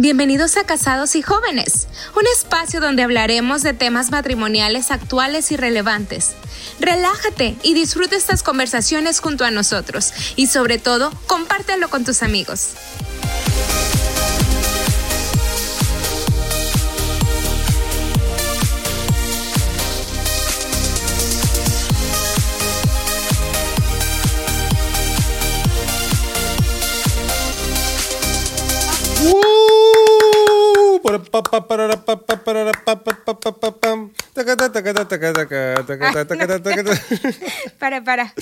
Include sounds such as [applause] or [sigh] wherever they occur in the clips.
Bienvenidos a Casados y Jóvenes, un espacio donde hablaremos de temas matrimoniales actuales y relevantes. Relájate y disfruta estas conversaciones junto a nosotros y sobre todo, compártelo con tus amigos. [laughs] Para, para.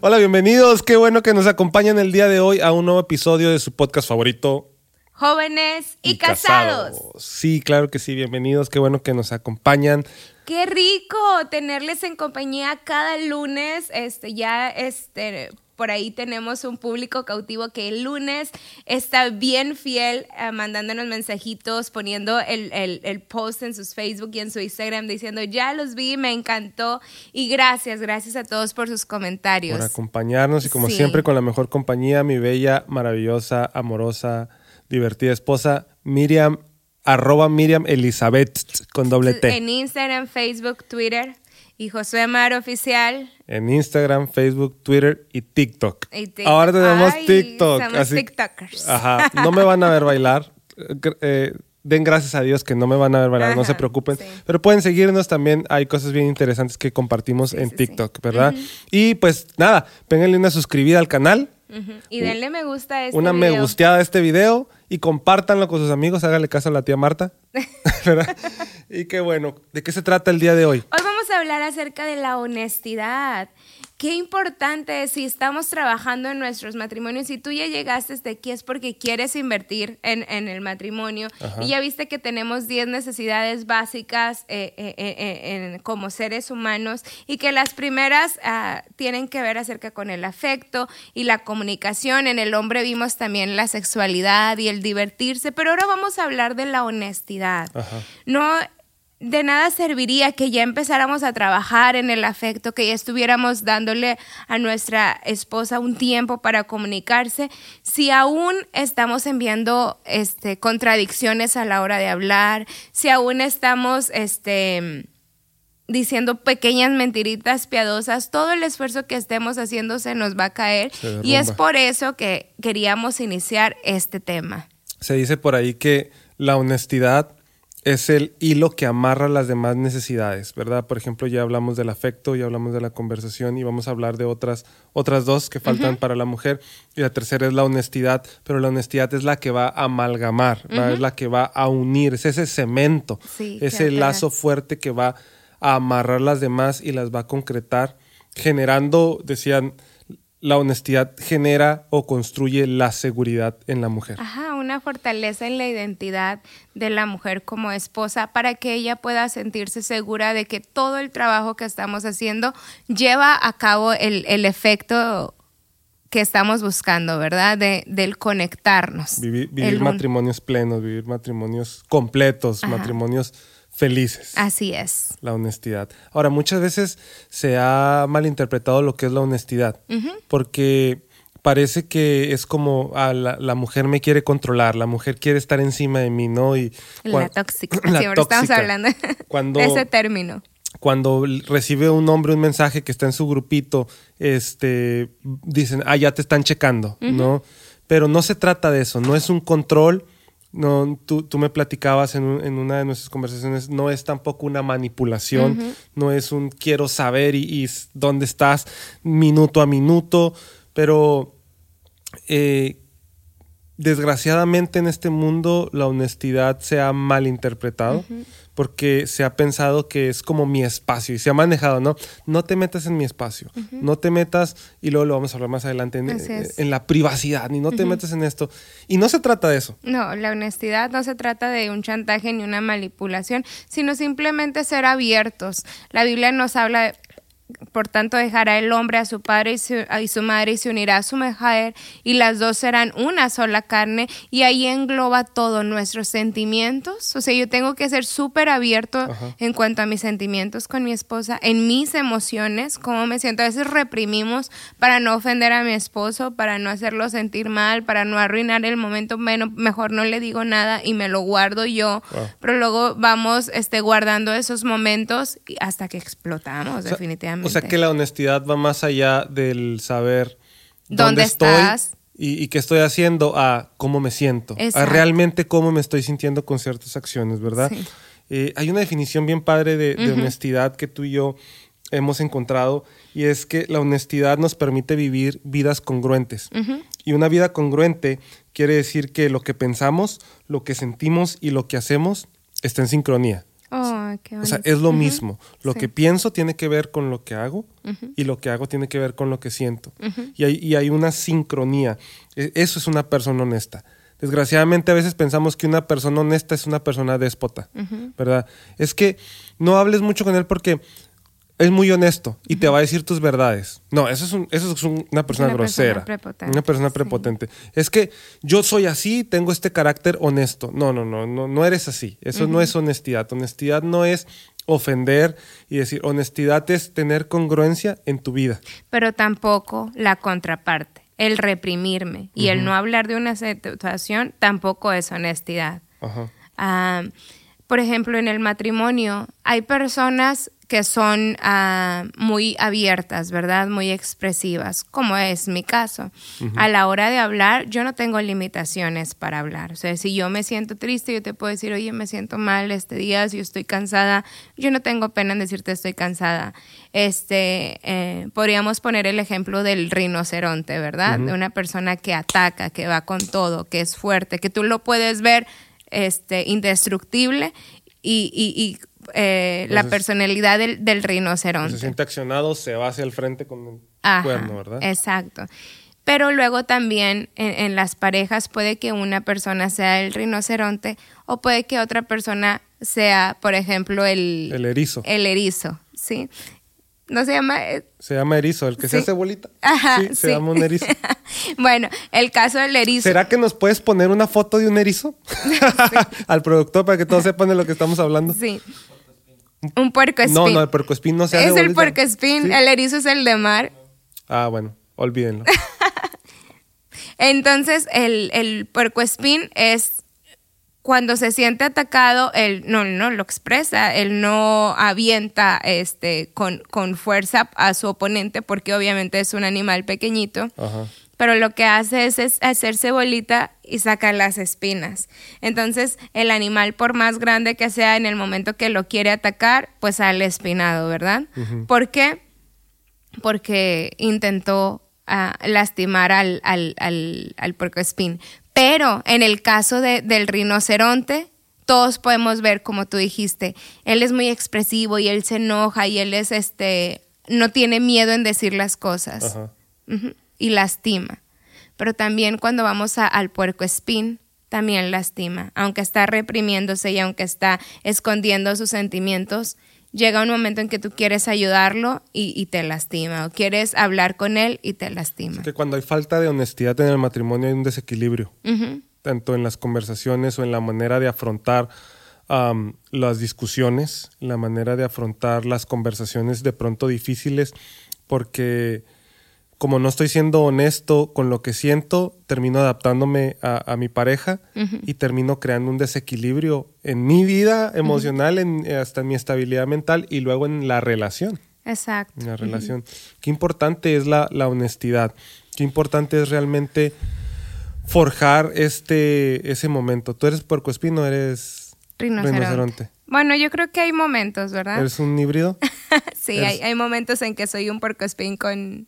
Hola, bienvenidos. Qué bueno que nos acompañan el día de hoy a un nuevo episodio de su podcast favorito. Jóvenes y, casados. Sí, claro que sí. Bienvenidos. Qué bueno que nos acompañan. Qué rico tenerles en compañía cada lunes. Este, ya, este, por ahí tenemos un público cautivo que el lunes está bien fiel eh, mandándonos mensajitos, poniendo el, post en sus Facebook y en su Instagram diciendo, ya los vi, me encantó y gracias, gracias a todos por sus comentarios. Por acompañarnos y como siempre con la mejor compañía, mi bella, maravillosa, amorosa, divertida esposa, Miriam, arroba Miriam Elizabeth con doble T. En Instagram, Facebook, Twitter y Josué Amar Oficial. En Instagram, Facebook, Twitter y TikTok. Ahora tenemos TikTok. Somos TikTokers. Ajá. No me van a ver bailar. Eh, den gracias a Dios que no me van a ver bailar, no se preocupen. Pero pueden seguirnos también. Hay cosas bien interesantes que compartimos en TikTok, ¿verdad? Y pues nada, pénganle una suscribida al canal. Y denle me gusta a este Una me gusteada a este video y compártanlo con sus amigos. Háganle caso a la tía Marta. [laughs] ¿verdad? y qué bueno. ¿De qué se trata el día de hoy? Hoy vamos a hablar acerca de la honestidad. Qué importante es si estamos trabajando en nuestros matrimonios. Si tú ya llegaste hasta aquí es porque quieres invertir en, el matrimonio y ya viste que tenemos 10 necesidades básicas eh, eh, eh, como seres humanos y que las primeras ah, tienen que ver acerca con el afecto y la comunicación. En el hombre vimos también la sexualidad y el divertirse, pero ahora vamos a hablar de la honestidad. No de nada serviría que ya empezáramos a trabajar en el afecto, que ya estuviéramos dándole a nuestra esposa un tiempo para comunicarse, si aún estamos enviando este, contradicciones a la hora de hablar, si aún estamos este, diciendo pequeñas mentiritas piadosas, todo el esfuerzo que estemos haciendo se nos va a caer y es por eso que queríamos iniciar este tema. Se dice por ahí que la honestidad es el hilo que amarra las demás necesidades, ¿verdad? Por ejemplo, ya hablamos del afecto, ya hablamos de la conversación y vamos a hablar de otras, otras dos que faltan para la mujer. Y la tercera es la honestidad, pero la honestidad es la que va a amalgamar, es la que va a unir, es ese cemento, ese lazo fuerte que va a amarrar las demás y las va a concretar, generando, decían, la honestidad genera o construye la seguridad en la mujer. Ajá, una fortaleza en la identidad de la mujer como esposa para que ella pueda sentirse segura de que todo el trabajo que estamos haciendo lleva a cabo el, efecto que estamos buscando, ¿verdad? De, del conectarnos. Vivir, matrimonios plenos, vivir matrimonios completos, matrimonios felices. Así es. La honestidad. Ahora, muchas veces se ha malinterpretado lo que es la honestidad, porque parece que es como ah, la, mujer me quiere controlar, la mujer quiere estar encima de mí, ¿no? Y la tóxica. [clears throat] Siempre estamos hablando [laughs] de ese término. Cuando recibe un hombre un mensaje que está en su grupito, este, dicen, ah, ya te están checando, ¿no? Pero no se trata de eso, no es un control, no, tú, tú me platicabas en, una de nuestras conversaciones, no es tampoco una manipulación, no es un quiero saber y, dónde estás minuto a minuto, pero eh, desgraciadamente en este mundo la honestidad se ha malinterpretado porque se ha pensado que es como mi espacio y se ha manejado, ¿no? No te metas en mi espacio, no te metas, y luego lo vamos a hablar más adelante, en, la privacidad, ni no te metas en esto. Y no se trata de eso. No, la honestidad no se trata de un chantaje ni una manipulación, sino simplemente ser abiertos. La Biblia nos habla por tanto dejará el hombre a su padre y su, y su, madre y se unirá a su mujer y las dos serán una sola carne y ahí engloba todo nuestros sentimientos. O sea, yo tengo que ser súper abierto en cuanto a mis sentimientos con mi esposa, en mis emociones, cómo me siento. A veces reprimimos para no ofender a mi esposo, para no hacerlo sentir mal, para no arruinar el momento. Bueno, mejor no le digo nada y me lo guardo yo, pero luego vamos este, guardando esos momentos hasta que explotamos, definitivamente. O sea que la honestidad va más allá del saber dónde, estoy estás? Y, qué estoy haciendo a cómo me siento, a realmente cómo me estoy sintiendo con ciertas acciones, ¿verdad? Eh, hay una definición bien padre de, honestidad que tú y yo hemos encontrado y es que la honestidad nos permite vivir vidas congruentes. Y una vida congruente quiere decir que lo que pensamos, lo que sentimos y lo que hacemos está en sincronía. Oh, o sea, es lo mismo. Lo que pienso tiene que ver con lo que hago y lo que hago tiene que ver con lo que siento. y, hay, y, hay, una sincronía. E, eso es una persona honesta. Desgraciadamente a veces pensamos que una persona honesta es una persona déspota, ¿verdad? Es que no hables mucho con él porque es muy honesto y te va a decir tus verdades. No, eso es, eso es una persona grosera. una persona prepotente. Es que yo soy así, tengo este carácter honesto. No, no, no, no, no eres así. Eso no es honestidad. Honestidad no es ofender y decir, honestidad es tener congruencia en tu vida. Pero tampoco la contraparte, el reprimirme y el no hablar de una situación tampoco es honestidad. Ah, por ejemplo, en el matrimonio hay personas que son ah, muy abiertas, ¿verdad? Muy expresivas, como es mi caso. A la hora de hablar, yo no tengo limitaciones para hablar. O sea, si yo me siento triste, yo te puedo decir, oye, me siento mal este día, si yo estoy cansada, yo no tengo pena en decirte estoy cansada. Este, eh, podríamos poner el ejemplo del rinoceronte, ¿verdad? De una persona que ataca, que va con todo, que es fuerte, que tú lo puedes ver este, indestructible y, y eh, la personalidad del, del, rinoceronte. Se siente accionado, se va hacia el frente con el cuerno, ¿verdad? Exacto. Pero luego también en, las parejas puede que una persona sea el rinoceronte o puede que otra persona sea, por ejemplo, el... El erizo. El erizo, ¿sí? ¿No se llama? Se llama erizo, el que se hace bolita. Ajá, sí, se llama un erizo. [laughs] bueno, el caso del erizo. ¿Será que nos puedes poner una foto de un erizo? [laughs] [laughs] Al productor para que todos sepan de lo que estamos hablando. Sí. Un puercoespín. No, no, el puercoespín no se hace. Es el puercoespín, el erizo es el de mar. Ah, bueno, olvídenlo. Entonces, el, el puercoespín es cuando se siente atacado, él no, no lo expresa, él no avienta este, con, con fuerza a su oponente porque obviamente es un animal pequeñito. Ajá pero lo que hace es, hacerse bolita y sacar las espinas. Entonces, el animal, por más grande que sea, en el momento que lo quiere atacar, pues sale espinado, ¿verdad? ¿Por qué? Porque intentó ah, lastimar al, al, al, al espín. Pero en el caso del rinoceronte, todos podemos ver, como tú dijiste, él es muy expresivo y él se enoja y él es este, no tiene miedo en decir las cosas y lastima. Pero también cuando vamos al puerco espín, también lastima. Aunque está reprimiéndose y aunque está escondiendo sus sentimientos, llega un momento en que tú quieres ayudarlo y, te lastima. O quieres hablar con él y te lastima. que cuando hay falta de honestidad en el matrimonio hay un desequilibrio. Tanto en las conversaciones o en la manera de afrontar las discusiones, la manera de afrontar las conversaciones de pronto difíciles, porque como no estoy siendo honesto con lo que siento, termino adaptándome a, mi pareja y termino creando un desequilibrio en mi vida emocional, en, hasta en mi estabilidad mental y luego en la relación. Exacto. En la relación. Qué importante es la, honestidad. Qué importante es realmente forjar este, ese momento. ¿Tú eres puercoespino o eres rinoceronte? Bueno, yo creo que hay momentos, ¿verdad? ¿Eres un híbrido? [laughs] sí, hay, hay, momentos en que soy un puercoespín con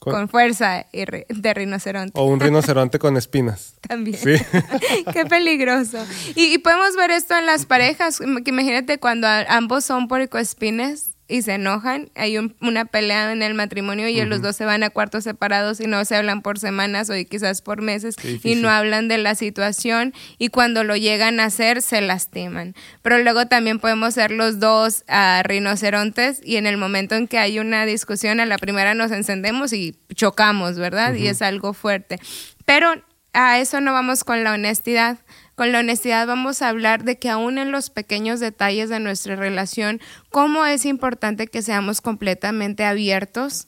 con, fuerza de rinoceronte. O un rinoceronte con espinas. [laughs] También. Sí. [laughs] Qué peligroso. Y, podemos ver esto en las parejas. Imagínate cuando ambos son puercoespines y se enojan, hay una pelea en el matrimonio y los dos se van a cuartos separados y no se hablan por semanas o quizás por meses y no hablan de la situación y cuando lo llegan a hacer se lastiman. Pero luego también podemos ser los dos uh, rinocerontes y en el momento en que hay una discusión a la primera nos encendemos y chocamos, ¿verdad? Y es algo fuerte. Pero a eso no vamos con la honestidad. Con la honestidad vamos a hablar de que aún en los pequeños detalles de nuestra relación, cómo es importante que seamos completamente abiertos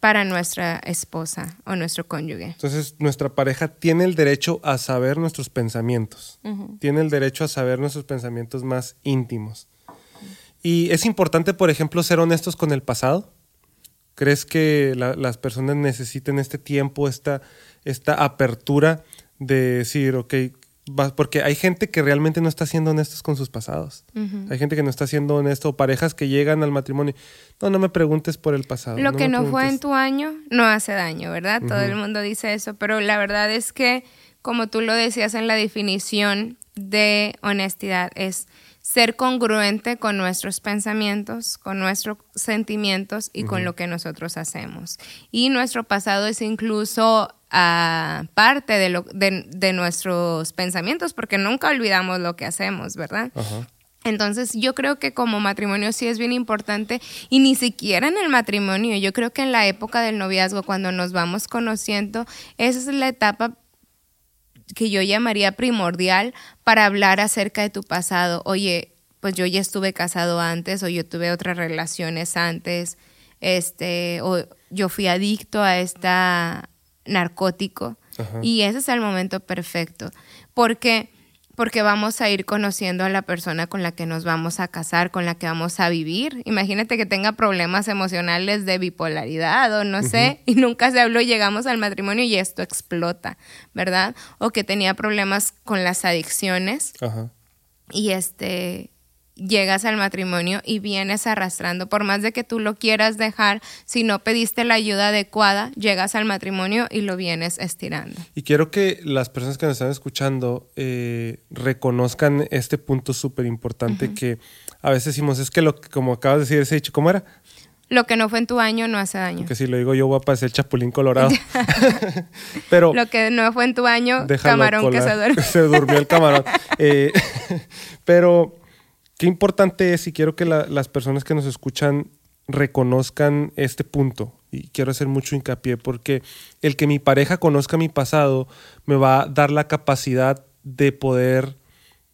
para nuestra esposa o nuestro cónyuge. Entonces, nuestra pareja tiene el derecho a saber nuestros pensamientos, tiene el derecho a saber nuestros pensamientos más íntimos. Y es importante, por ejemplo, ser honestos con el pasado. ¿Crees que las personas necesiten este tiempo, esta, esta apertura de decir, ok, porque hay gente que realmente no está siendo honestos con sus pasados. Hay gente que no está siendo honesto, parejas que llegan al matrimonio. No, no me preguntes por el pasado. Lo que no fue en tu año no hace daño, ¿verdad? Todo el mundo dice eso, pero la verdad es que, como tú lo decías en la definición de honestidad, es ser congruente con nuestros pensamientos, con nuestros sentimientos y con lo que nosotros hacemos. Y nuestro pasado es incluso a parte de, lo, de, nuestros pensamientos, porque nunca olvidamos lo que hacemos, ¿verdad? Entonces yo creo que como matrimonio sí es bien importante y ni siquiera en el matrimonio, yo creo que en la época del noviazgo, cuando nos vamos conociendo, esa es la etapa que yo llamaría primordial para hablar acerca de tu pasado. Oye, pues yo ya estuve casado antes o yo tuve otras relaciones antes, este, o yo fui adicto a esta narcótico. Y ese es el momento perfecto. Porque porque vamos a ir conociendo a la persona con la que nos vamos a casar, con la que vamos a vivir. Imagínate que tenga problemas emocionales de bipolaridad o no sé, y nunca se habló, llegamos al matrimonio y esto explota, ¿verdad? O que tenía problemas con las adicciones. Y este llegas al matrimonio y vienes arrastrando, por más de que tú lo quieras dejar, si no pediste la ayuda adecuada, llegas al matrimonio y lo vienes estirando. Y quiero que las personas que nos están escuchando eh, reconozcan este punto súper importante que a veces decimos, es que lo que, como acabas de decir, ese dicho, ¿cómo era? Lo que no fue en tu año no hace daño. Que si lo digo yo voy a parecer chapulín colorado. [laughs] [laughs] Pero lo que no fue en tu año, camarón que se duerme. Se durmió el camarón. [laughs] Eh, pero Qué importante es y quiero que las personas que nos escuchan reconozcan este punto y quiero hacer mucho hincapié porque el que mi pareja conozca mi pasado me va a dar la capacidad de poder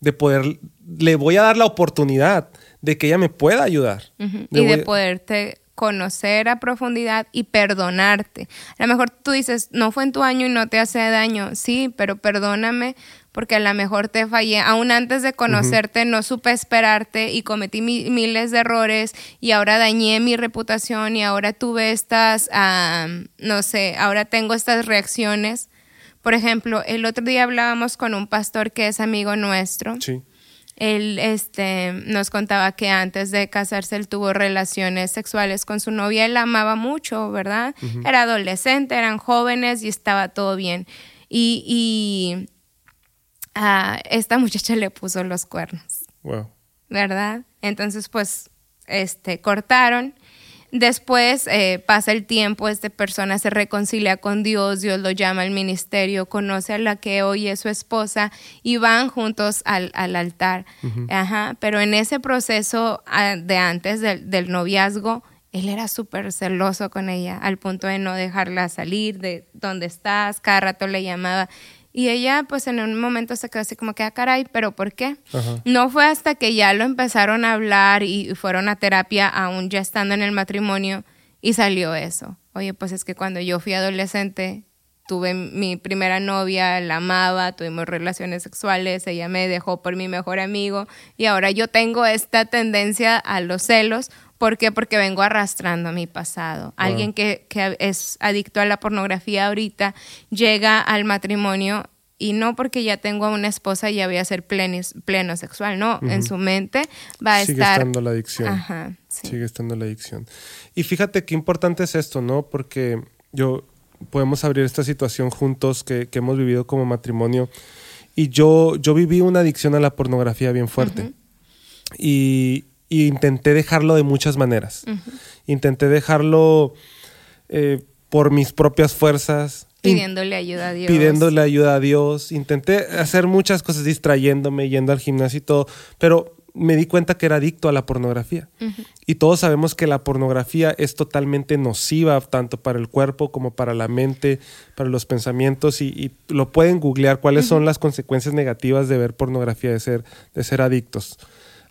de poder le voy a dar la oportunidad de que ella me pueda ayudar. Y de poderte conocer a profundidad y perdonarte. A lo mejor tú dices, no fue en tu año y no te hace daño, sí, pero perdóname porque a lo mejor te fallé, aún antes de conocerte no supe esperarte y cometí miles de errores y ahora dañé mi reputación y ahora tuve estas, no sé, ahora tengo estas reacciones. Por ejemplo, el otro día hablábamos con un pastor que es amigo nuestro. Sí. Él este, nos contaba que antes de casarse él tuvo relaciones sexuales con su novia. Él la amaba mucho, ¿verdad? Era adolescente, eran jóvenes y estaba todo bien. Y, a esta muchacha le puso los cuernos. Wow. ¿Verdad? Entonces, pues, este, cortaron. Después eh, pasa el tiempo, esta persona se reconcilia con Dios, Dios lo llama al ministerio, conoce a la que hoy es su esposa y van juntos al, altar. Ajá, pero en ese proceso de antes del, del noviazgo, él era súper celoso con ella, al punto de no dejarla salir de donde estás, cada rato le llamaba. Y ella pues en un momento se quedó así como que, ah, caray, pero ¿por qué? No fue hasta que ya lo empezaron a hablar y fueron a terapia, aún ya estando en el matrimonio, y salió eso. Oye, pues es que cuando yo fui adolescente, tuve mi primera novia, la amaba, tuvimos relaciones sexuales, ella me dejó por mi mejor amigo y ahora yo tengo esta tendencia a los celos. ¿Por qué? Porque vengo arrastrando mi pasado. Alguien que, que, es adicto a la pornografía ahorita llega al matrimonio y no porque ya tengo a una esposa y ya voy a ser pleno sexual, no, en su mente va a estar... Sigue estando la adicción. Ajá, Sigue estando la adicción. Y fíjate qué importante es esto, ¿no? Porque yo podemos abrir esta situación juntos que, que hemos vivido como matrimonio. Y yo, yo viví una adicción a la pornografía bien fuerte. y, y intenté dejarlo de muchas maneras. Intenté dejarlo eh, por mis propias fuerzas. Pidiéndole ayuda a Dios. Pidiéndole ayuda a Dios. Intenté hacer muchas cosas, distrayéndome, yendo al gimnasio y todo, pero me di cuenta que era adicto a la pornografía. Y todos sabemos que la pornografía es totalmente nociva, tanto para el cuerpo como para la mente, para los pensamientos, y, lo pueden googlear cuáles son las consecuencias negativas de ver pornografía, de ser, de ser adictos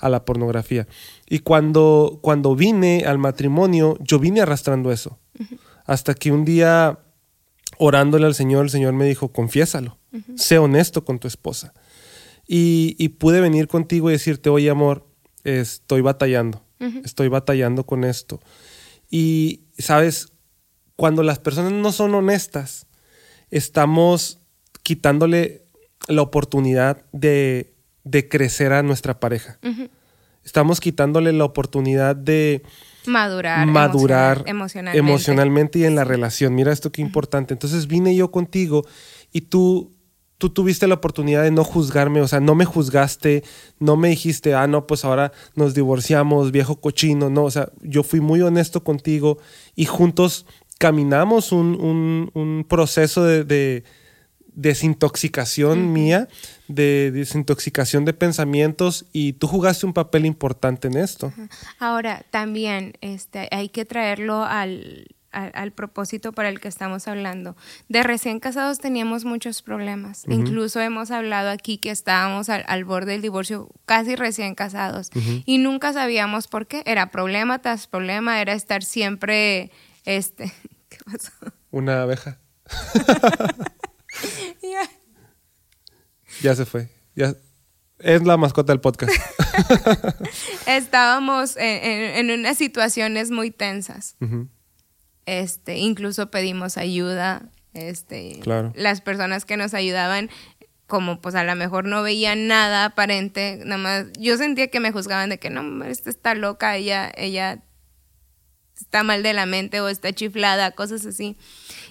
a la pornografía. Y cuando, cuando vine al matrimonio, yo vine arrastrando eso. Hasta que un día, orándole al Señor, el Señor me dijo, confiésalo, sé honesto con tu esposa. Y, pude venir contigo y decirte, oye amor, estoy batallando, estoy batallando con esto. Y, sabes, cuando las personas no son honestas, estamos quitándole la oportunidad de, crecer a nuestra pareja. Estamos quitándole la oportunidad de madurar, madurar emocionalmente. emocionalmente y en la relación. Mira esto qué importante. Entonces vine yo contigo y tú tú tuviste la oportunidad de no juzgarme, o sea, no me juzgaste, no me dijiste, ah, no, pues ahora nos divorciamos, viejo cochino, no, o sea, yo fui muy honesto contigo y juntos caminamos un, proceso de, desintoxicación mía, de desintoxicación de pensamientos y tú jugaste un papel importante en esto. Ahora, también este, hay que traerlo al al, propósito para el que estamos hablando. De recién casados teníamos muchos problemas. Incluso hemos hablado aquí que estábamos al, borde del divorcio casi recién casados y nunca sabíamos por qué. Era problema tras problema, era estar siempre, este, [laughs] ¿qué pasó? Una abeja. [laughs] [laughs] Ya se fue. Ya es la mascota del podcast. [laughs] Estábamos en, unas situaciones muy tensas. Este, incluso pedimos ayuda. Este, las personas que nos ayudaban, como pues a lo mejor no veían nada aparente, nada más, yo sentía que me juzgaban de que no, esta está loca, ella, ella está mal de la mente o está chiflada, cosas así.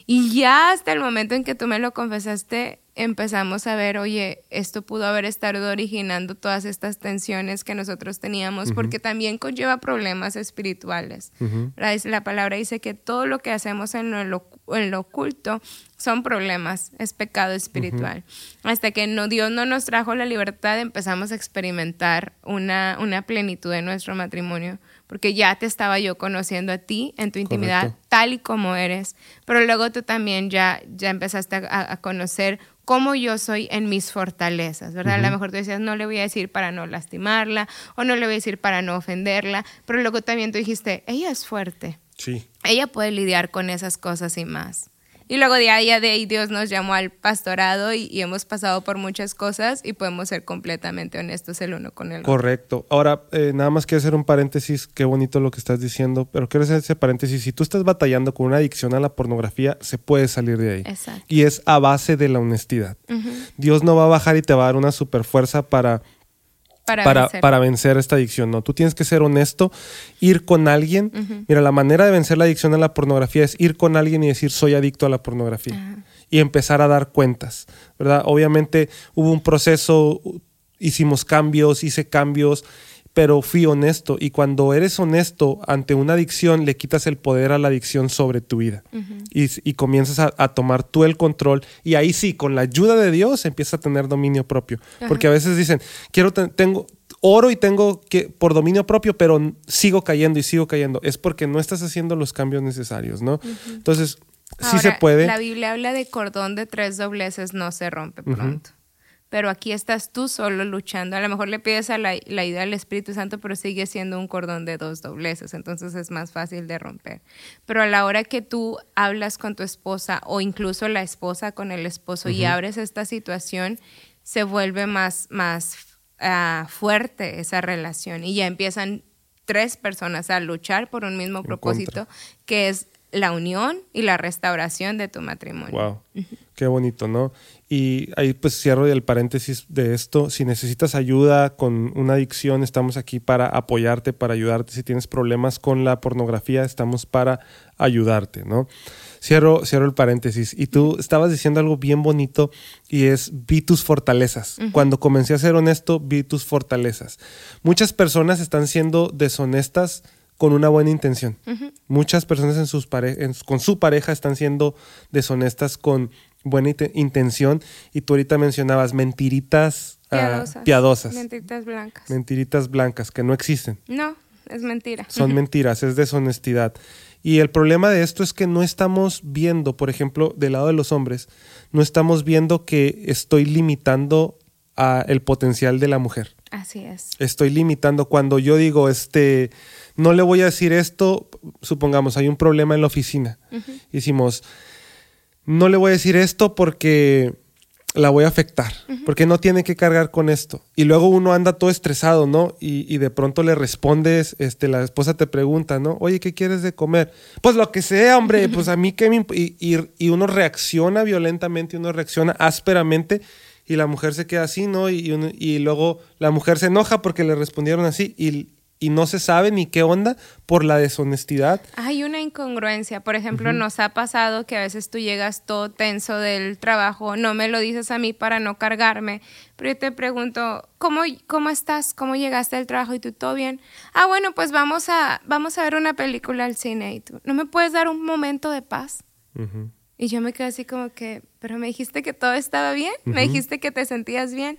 Y ya hasta el momento en que tú me lo confesaste, empezamos a ver, oye, esto pudo haber estado originando todas estas tensiones que nosotros teníamos, porque también conlleva problemas espirituales. La palabra dice que todo lo que hacemos en lo, en lo oculto son problemas, es pecado espiritual. Hasta que no, Dios no nos trajo la libertad, empezamos a experimentar una, una plenitud en nuestro matrimonio porque ya te estaba yo conociendo a ti en tu intimidad tal y como eres, pero luego tú también ya, ya empezaste a, a conocer cómo yo soy en mis fortalezas, ¿verdad? A lo mejor tú decías, no le voy a decir para no lastimarla o no le voy a decir para no ofenderla, pero luego también tú dijiste, ella es fuerte. Sí. Ella puede lidiar con esas cosas y más. Y luego de ahí, de ahí Dios nos llamó al pastorado y, hemos pasado por muchas cosas y podemos ser completamente honestos el uno con el otro. Correcto. Ahora, eh, nada más quiero hacer un paréntesis, qué bonito lo que estás diciendo, pero quiero hacer ese paréntesis. Si tú estás batallando con una adicción a la pornografía, se puede salir de ahí. Exacto. Y es a base de la honestidad. Dios no va a bajar y te va a dar una super fuerza para para, vencer. esta adicción. No, tú tienes que ser honesto, ir con alguien. Mira, la manera de vencer la adicción a la pornografía es ir con alguien y decir soy adicto a la pornografía. Y empezar a dar cuentas, ¿verdad? Obviamente hubo un proceso, hicimos cambios, hice cambios pero fui honesto. Y cuando eres honesto ante una adicción, le quitas el poder a la adicción sobre tu vida. y, comienzas a, tomar tú el control. Y ahí sí, con la ayuda de Dios, empiezas a tener dominio propio. Porque a veces dicen, quiero, tengo, oro y tengo que, por dominio propio, pero sigo cayendo y sigo cayendo. Es porque no estás haciendo los cambios necesarios, ¿no? Entonces, sí se puede. La Biblia habla de cordón de tres dobleces, no se rompe pronto pero aquí estás tú solo luchando. A lo mejor le pides a la, idea al Espíritu Santo, pero sigue siendo un cordón de dos dobleces, entonces es más fácil de romper. Pero a la hora que tú hablas con tu esposa o incluso la esposa con el esposo y abres esta situación, se vuelve más, más ah, fuerte esa relación y ya empiezan tres personas a luchar por un mismo propósito, que es la unión y la restauración de tu matrimonio. Wow. Qué bonito, ¿no? Y ahí pues cierro el paréntesis de esto. Si necesitas ayuda con una adicción, estamos aquí para apoyarte, para ayudarte. Si tienes problemas con la pornografía, estamos para ayudarte, ¿no? Cierro, cierro el paréntesis. Y tú estabas diciendo algo bien bonito y es vi tus fortalezas. Cuando comencé a ser honesto, vi tus fortalezas. Muchas personas están siendo deshonestas con una buena intención. Muchas personas en sus con su pareja están siendo deshonestas con buena intención y tú ahorita mencionabas mentiritas ah, piadosas, Mentiritas blancas. Mentiritas blancas que no existen. No, es mentira. Son mentiras, es deshonestidad. Y el problema de esto es que no estamos viendo, por ejemplo, del lado de los hombres, no estamos viendo que estoy limitando a el potencial de la mujer. Así es. Estoy limitando cuando yo digo, este, no le voy a decir esto, supongamos, hay un problema en la oficina. Decimos, no le voy a decir esto porque la voy a afectar, porque no tiene que cargar con esto. Y luego uno anda todo estresado, ¿no? Y, de pronto le respondes, este, la esposa te pregunta, ¿no? Oye, ¿qué quieres de comer? Pues lo que sea, hombre, pues a mí qué me... Y, y, uno reacciona violentamente, uno reacciona ásperamente y la mujer se queda así, ¿no? Y, y luego la mujer se enoja porque le respondieron así y, y no se sabe ni qué onda por la deshonestidad. Hay una incongruencia. Por ejemplo, nos ha pasado que a veces tú llegas todo tenso del trabajo, no me lo dices a mí para no cargarme, pero yo te pregunto, ¿cómo, cómo estás? ¿Cómo llegaste del trabajo? ¿Y tú todo bien? Ah, bueno, pues vamos a, vamos a ver una película al cine. ¿Y tú, ¿no me puedes dar un momento de paz? Y yo me quedé así como que, pero me dijiste que todo estaba bien, me dijiste que te sentías bien.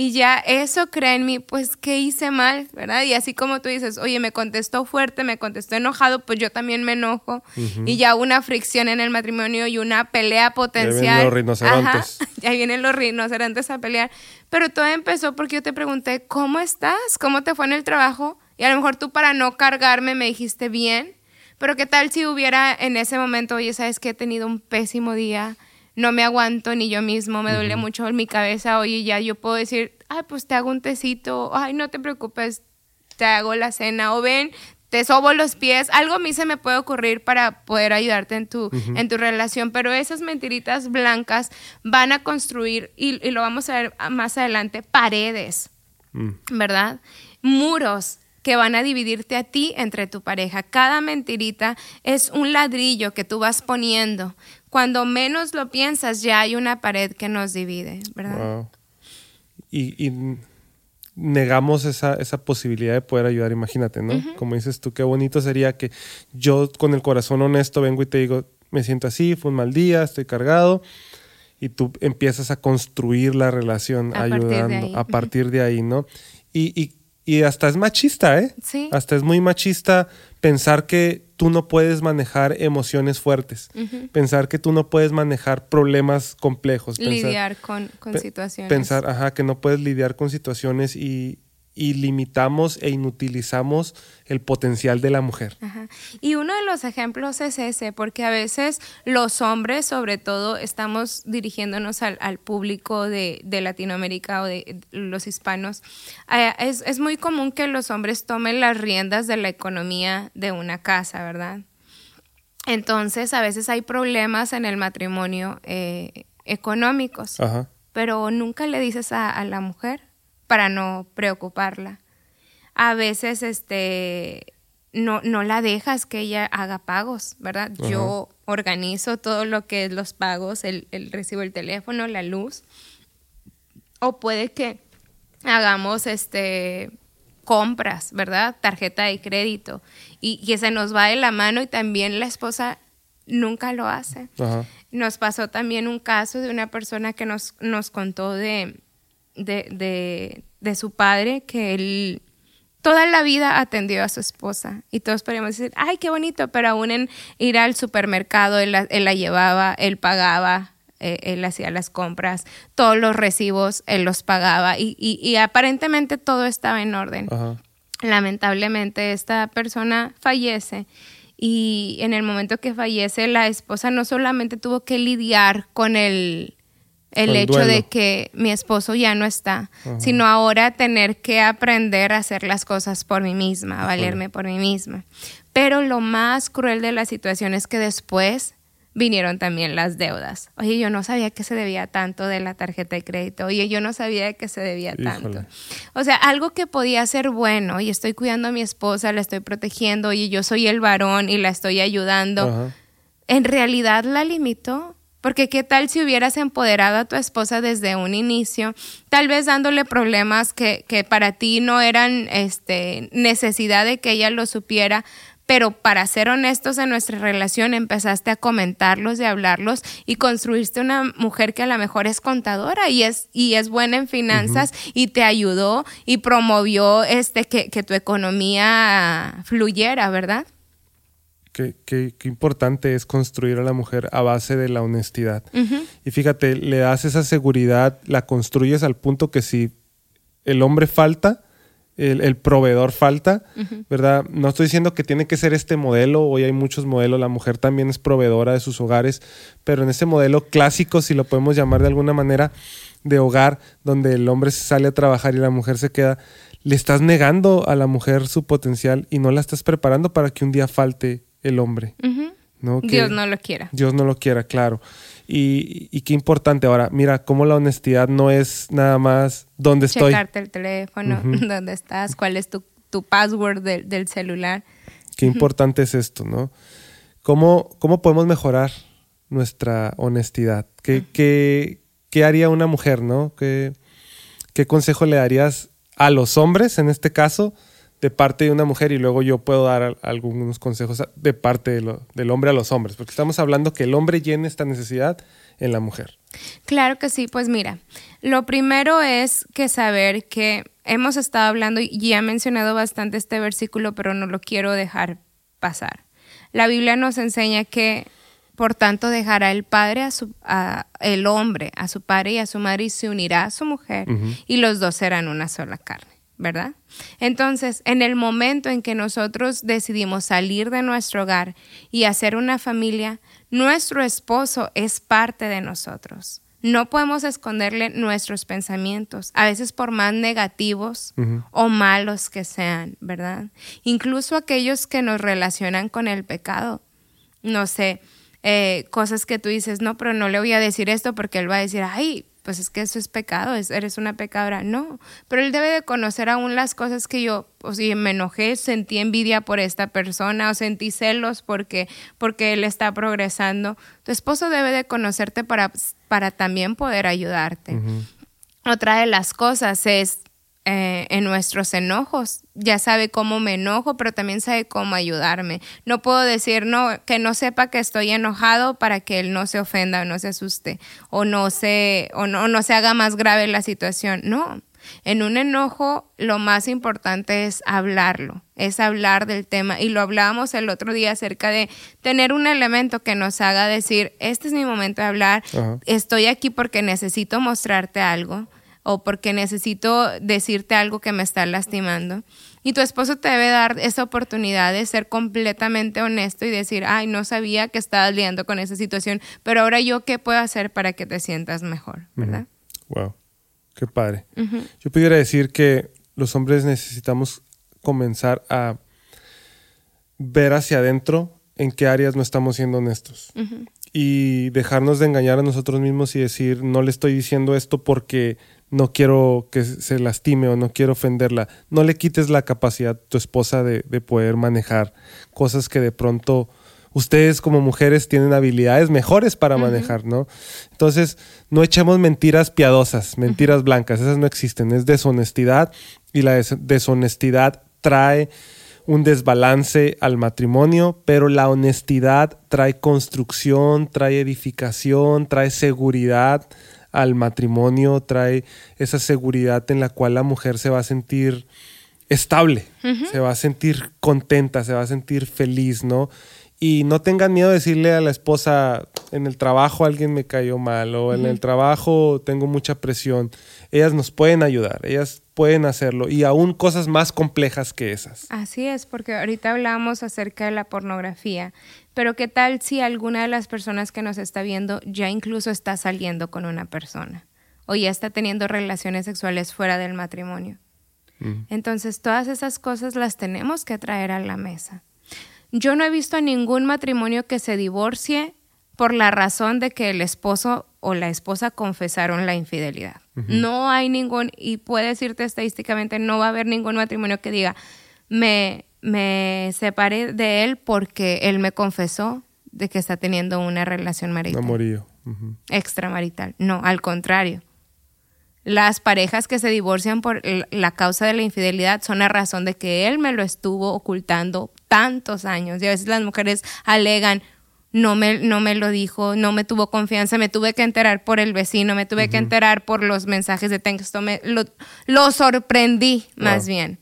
Y ya eso cree en mí, pues, ¿qué hice mal? ¿Verdad? Y así como tú dices, oye, me contestó fuerte, me contestó enojado, pues yo también me enojo. Y ya una fricción en el matrimonio y una pelea potencial. Ya vienen los rinocerontes. [laughs] ya vienen los rinocerontes a pelear. Pero todo empezó porque yo te pregunté, ¿cómo estás? ¿Cómo te fue en el trabajo? Y a lo mejor tú para no cargarme me dijiste bien. Pero ¿qué tal si hubiera en ese momento, oye, sabes que he tenido un pésimo día? No me aguanto ni yo mismo, me duele mucho mi cabeza, oye, ya yo puedo decir, ay, pues te hago un tecito, ay, no te preocupes, te hago la cena, o ven, te sobo los pies, algo a mí se me puede ocurrir para poder ayudarte en tu, en tu relación, pero esas mentiritas blancas van a construir, y, lo vamos a ver más adelante, paredes, mm. ¿verdad? Muros que van a dividirte a ti entre tu pareja. Cada mentirita es un ladrillo que tú vas poniendo cuando menos lo piensas, ya hay una pared que nos divide, ¿verdad? Y, negamos esa, esa, posibilidad de poder ayudar, imagínate, ¿no? Como dices tú, qué bonito sería que yo con el corazón honesto vengo y te digo, me siento así, fue un mal día, estoy cargado, y tú empiezas a construir la relación ayudando a partir de ahí, ¿no? Y, y, y hasta es machista, ¿eh? Sí. Hasta es muy machista pensar que tú no puedes manejar emociones fuertes, pensar que tú no puedes manejar problemas complejos. Lidiar con, con situaciones. Pensar, ajá, que no puedes lidiar con situaciones y, y limitamos e inutilizamos el potencial de la mujer. Y uno de los ejemplos es ese, porque a veces los hombres, sobre todo, estamos dirigiéndonos al, público de, Latinoamérica o de los hispanos. Eh, es, es muy común que los hombres tomen las riendas de la economía de una casa, ¿verdad? Entonces, a veces hay problemas en el matrimonio eh, económicos, pero nunca le dices a la mujer para no preocuparla. A veces este no, no la dejas que ella haga pagos, ¿verdad? Yo organizo todo lo que es los pagos, el, recibo el teléfono, la luz. O puede que hagamos este compras, ¿verdad? Tarjeta de crédito. Y que se nos va de la mano y también la esposa nunca lo hace. Nos pasó también un caso de una persona que nos, nos contó de, de, de, su padre que él toda la vida atendió a su esposa. Y todos podríamos decir, ay, qué bonito, pero aún en ir al supermercado, él la, llevaba, él pagaba, eh, él hacía las compras, todos los recibos, él los pagaba. Y, y, aparentemente todo estaba en orden. Lamentablemente esta persona fallece y en el momento que fallece la esposa no solamente tuvo que lidiar con el el, hecho de que mi esposo ya no está, sino ahora tener que aprender a hacer las cosas por mí misma, a valerme por mí misma. Pero lo más cruel de la situación es que después vinieron también las deudas. Oye, yo no sabía que se debía tanto de la tarjeta de crédito. Oye, yo no sabía que se debía tanto. O sea, algo que podía ser bueno, y estoy cuidando a mi esposa, la estoy protegiendo, oye, yo soy el varón y la estoy ayudando. En realidad la limitó. Porque qué tal si hubieras empoderado a tu esposa desde un inicio, tal vez dándole problemas que, que para ti no eran este, necesidad de que ella lo supiera, pero para ser honestos en nuestra relación empezaste a comentarlos y hablarlos y construiste una mujer que a lo mejor es contadora y es, y es buena en finanzas y te ayudó y promovió este, que, tu economía fluyera, ¿verdad? Qué, qué, importante es construir a la mujer a base de la honestidad. Y fíjate, le das esa seguridad, la construyes al punto que si el hombre falta, el, proveedor falta, ¿verdad? No estoy diciendo que tiene que ser este modelo, hoy hay muchos modelos, la mujer también es proveedora de sus hogares, pero en ese modelo clásico, si lo podemos llamar de alguna manera, de hogar, donde el hombre sale a trabajar y la mujer se queda, le estás negando a la mujer su potencial y no la estás preparando para que un día falte el hombre. Dios no lo quiera. Dios no lo quiera, claro. Y, qué importante ahora, mira, cómo la honestidad no es nada más dónde estoy. Checarte el teléfono, [laughs] dónde estás, cuál es tu, password del celular. Qué importante es esto, ¿no? ¿Cómo, ¿Cómo podemos mejorar nuestra honestidad? ¿Qué, qué, qué haría una mujer, no? ¿Qué, ¿Qué consejo le darías a los hombres, en este caso, de parte de una mujer y luego yo puedo dar algunos consejos de parte del hombre a los hombres, porque estamos hablando que el hombre llene esta necesidad en la mujer. Claro que sí, pues mira, lo primero es que saber que hemos estado hablando y ya he mencionado bastante este versículo, pero no lo quiero dejar pasar. La Biblia nos enseña que por tanto dejará el padre a su a, el hombre a su padre y a su madre y se unirá a su mujer y los dos serán una sola carne. ¿Verdad? Entonces, en el momento en que nosotros decidimos salir de nuestro hogar y hacer una familia, nuestro esposo es parte de nosotros. No podemos esconderle nuestros pensamientos, a veces por más negativos o malos que sean, ¿verdad? Incluso aquellos que nos relacionan con el pecado. No sé, eh, cosas que tú dices, no, pero no le voy a decir esto porque él va a decir, ay, pues es que eso es pecado, eres una pecadora. No, pero él debe de conocer aún las cosas que yo, o si me enojé, sentí envidia por esta persona o sentí celos porque, porque él está progresando. Tu esposo debe de conocerte para, para también poder ayudarte. Otra de las cosas es eh, en nuestros enojos. Ya sabe cómo me enojo, pero también sabe cómo ayudarme. No puedo decir no, que no sepa que estoy enojado para que él no se ofenda o no se asuste o no se, o no, no se haga más grave la situación. No. En un enojo lo más importante es hablarlo, es hablar del tema. Y lo hablábamos el otro día acerca de tener un elemento que nos haga decir, este es mi momento de hablar, estoy aquí porque necesito mostrarte algo o porque necesito decirte algo que me está lastimando. Y tu esposo te debe dar esa oportunidad de ser completamente honesto y decir, ay, no sabía que estabas lidiando con esa situación, pero ahora yo qué puedo hacer para que te sientas mejor, ¿verdad? Wow, qué padre. Yo pudiera decir que los hombres necesitamos comenzar a ver hacia adentro en qué áreas no estamos siendo honestos. Y dejarnos de engañar a nosotros mismos y decir, no le estoy diciendo esto porque no quiero que se lastime o no quiero ofenderla. No le quites la capacidad a tu esposa de, poder manejar cosas que de pronto ustedes como mujeres tienen habilidades mejores para manejar, ¿no? Entonces, no echemos mentiras piadosas, mentiras blancas, esas no existen, es deshonestidad y la deshonestidad trae un desbalance al matrimonio, pero la honestidad trae construcción, trae edificación, trae seguridad al matrimonio, trae esa seguridad en la cual la mujer se va a sentir estable, se va a sentir contenta, se va a sentir feliz, ¿no? Y no tengan miedo de decirle a la esposa, en el trabajo alguien me cayó mal o en el trabajo tengo mucha presión. Ellas nos pueden ayudar, ellas pueden hacerlo y aún cosas más complejas que esas. Así es, porque ahorita hablamos acerca de la pornografía, pero ¿qué tal si alguna de las personas que nos está viendo ya incluso está saliendo con una persona o ya está teniendo relaciones sexuales fuera del matrimonio? Entonces, todas esas cosas las tenemos que traer a la mesa. Yo no he visto ningún matrimonio que se divorcie por la razón de que el esposo o la esposa confesaron la infidelidad. No hay ningún, y puede decirte estadísticamente, no va a haber ningún matrimonio que diga, me, me separé de él porque él me confesó de que está teniendo una relación marital. Amorío. Extramarital. No, al contrario. Las parejas que se divorcian por la causa de la infidelidad son a razón de que él me lo estuvo ocultando tantos años. Y a veces las mujeres alegan, no me, no me lo dijo, no me tuvo confianza, me tuve que enterar por el vecino, me tuve que enterar por los mensajes de texto, me, lo, sorprendí más bien.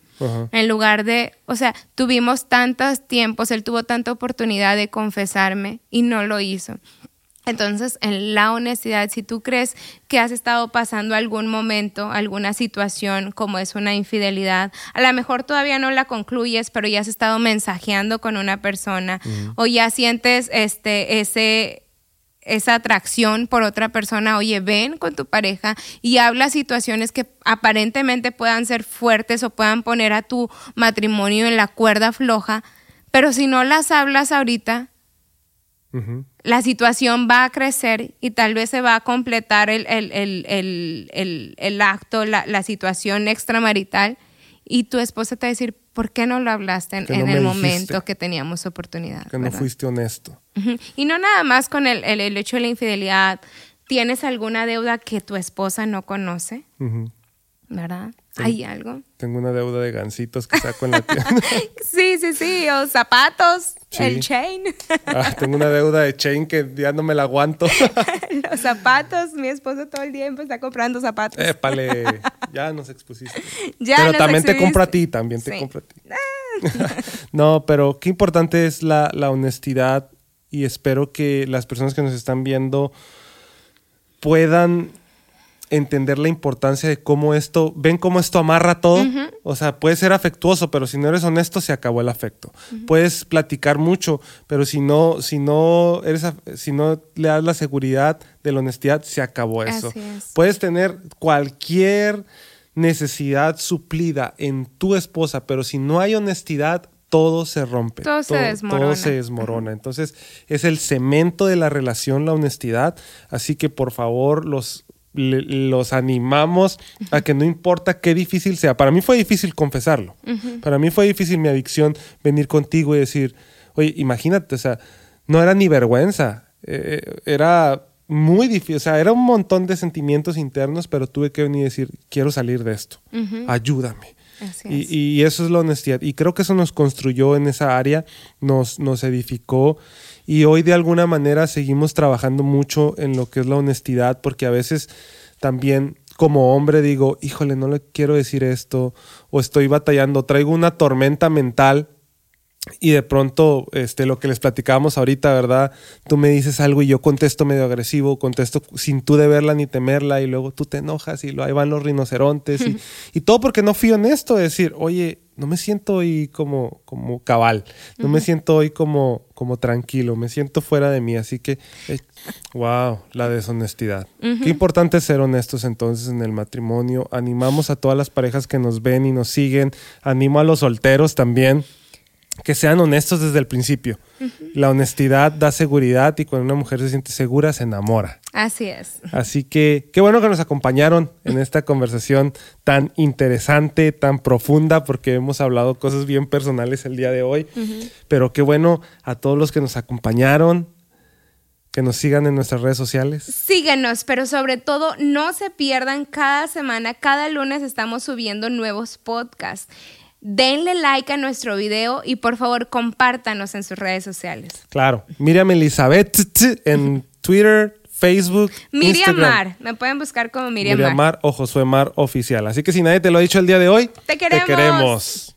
En lugar de, o sea, tuvimos tantos tiempos, él tuvo tanta oportunidad de confesarme y no lo hizo. Entonces, en la honestidad, si tú crees que has estado pasando algún momento, alguna situación como es una infidelidad, a lo mejor todavía no la concluyes, pero ya has estado mensajeando con una persona o ya sientes este ese esa atracción por otra persona, oye, ven con tu pareja y habla situaciones que aparentemente puedan ser fuertes o puedan poner a tu matrimonio en la cuerda floja, pero si no las hablas ahorita, la situación va a crecer y tal vez se va a completar el, acto, la, situación extramarital y tu esposa te va a decir, ¿por qué no lo hablaste en, el momento que teníamos oportunidad? Que no fuiste honesto. Y no nada más con el, hecho de la infidelidad. ¿Tienes alguna deuda que tu esposa no conoce? ¿Verdad? ¿Hay algo? Tengo una deuda de gancitos que saco en la tienda. [laughs] sí, sí, sí. O zapatos, el chain. ah, tengo una deuda de chain que ya no me la aguanto. [laughs] Los zapatos. Mi esposo todo el tiempo está comprando zapatos. Épale, [laughs] ya nos expusiste. pero también te compro a ti, también te compro a ti. no, pero qué importante es la, la honestidad y espero que las personas que nos están viendo puedan entender la importancia de cómo esto, ven cómo esto amarra todo. O sea, puede ser afectuoso, pero si no eres honesto, se acabó el afecto. Puedes platicar mucho, pero si no, si no eres, si no le das la seguridad de la honestidad, se acabó eso. Puedes tener cualquier necesidad suplida en tu esposa, pero si no hay honestidad, todo se rompe. Todo, se desmorona. Todo se desmorona. Entonces, es el cemento de la relación, la honestidad. Así que, por favor, los los animamos a que no importa qué difícil sea. Para mí fue difícil confesarlo. Para mí fue difícil mi adicción venir contigo y decir, oye, imagínate, o sea, no era ni vergüenza, eh, era muy difícil, o sea, era un montón de sentimientos internos, pero tuve que venir y decir, quiero salir de esto, ayúdame. Y, y, eso es la honestidad. Y creo que eso nos construyó en esa área, nos, nos edificó y hoy de alguna manera seguimos trabajando mucho en lo que es la honestidad, porque a veces también como hombre digo, híjole, no le quiero decir esto, o estoy batallando, traigo una tormenta mental y de pronto, este, lo que les platicábamos ahorita, ¿verdad? Tú me dices algo y yo contesto medio agresivo, contesto sin tú deberla ni temerla y luego tú te enojas y ahí van los rinocerontes y, [laughs] y todo porque no fui honesto, decir, oye, no me siento hoy como, como cabal, no me siento hoy como, como tranquilo, me siento fuera de mí, así que, wow, eh, la deshonestidad. Qué importante ser honestos entonces en el matrimonio. Animamos a todas las parejas que nos ven y nos siguen, animo a los solteros también que sean honestos desde el principio. La honestidad da seguridad y cuando una mujer se siente segura se enamora. Así es. Así que qué bueno que nos acompañaron en esta conversación tan interesante, tan profunda, porque hemos hablado cosas bien personales el día de hoy. Pero qué bueno a todos los que nos acompañaron, que nos sigan en nuestras redes sociales. Síguenos, pero sobre todo no se pierdan cada semana, cada lunes estamos subiendo nuevos podcasts. Denle like a nuestro video y por favor compártanos en sus redes sociales. Claro. Miriam Elizabeth en Twitter, Facebook, Miriam Mar. Me pueden buscar como Miriam, Miriam Mar. o Josué Mar Oficial. Así que si nadie te lo ha dicho el día de hoy, te queremos. Te queremos.